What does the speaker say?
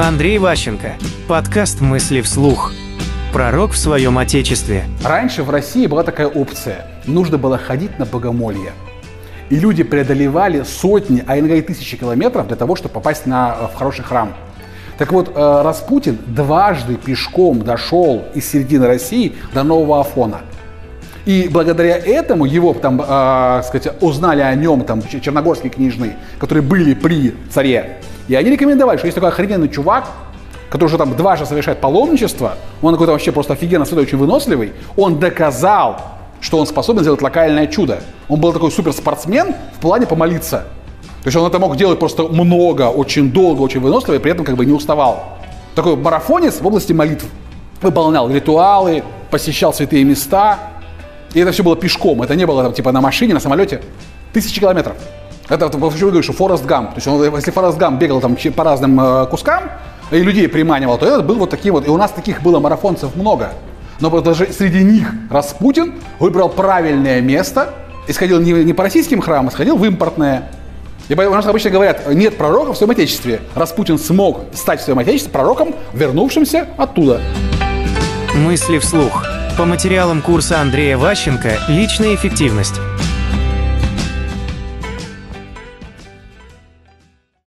Андрей Ващенко. Подкаст «Мысли вслух». Пророк в своем отечестве. Раньше в России была такая опция. Нужно было ходить на богомолье. И люди преодолевали сотни, а иногда и тысячи километров для того, чтобы попасть на, в хороший храм. Так вот, э, Распутин дважды пешком дошел из середины России до Нового Афона. И благодаря этому его там, э, сказать, узнали о нем там черногорские книжные, которые были при царе. И они рекомендовали, что есть такой охрененный чувак, который уже там дважды совершает паломничество, он какой-то вообще просто офигенно святой, очень выносливый, он доказал, что он способен сделать локальное чудо. Он был такой суперспортсмен в плане помолиться. То есть он это мог делать просто много, очень долго, очень выносливо, и при этом как бы не уставал. Такой марафонец в области молитв. Выполнял ритуалы, посещал святые места. И это все было пешком. Это не было там, типа на машине, на самолете. Тысячи километров. Это почему я говорю, что Форест Гамп. То есть он, если Форест Гамп бегал там по разным э, кускам и людей приманивал, то этот был вот таким вот. И у нас таких было марафонцев много. Но даже среди них Распутин выбрал правильное место и сходил не, не по российским храмам, а сходил в импортное. И у нас обычно говорят, нет пророка в своем отечестве. Распутин смог стать в своем отечестве пророком, вернувшимся оттуда. Мысли вслух. По материалам курса Андрея Ващенко «Личная эффективность».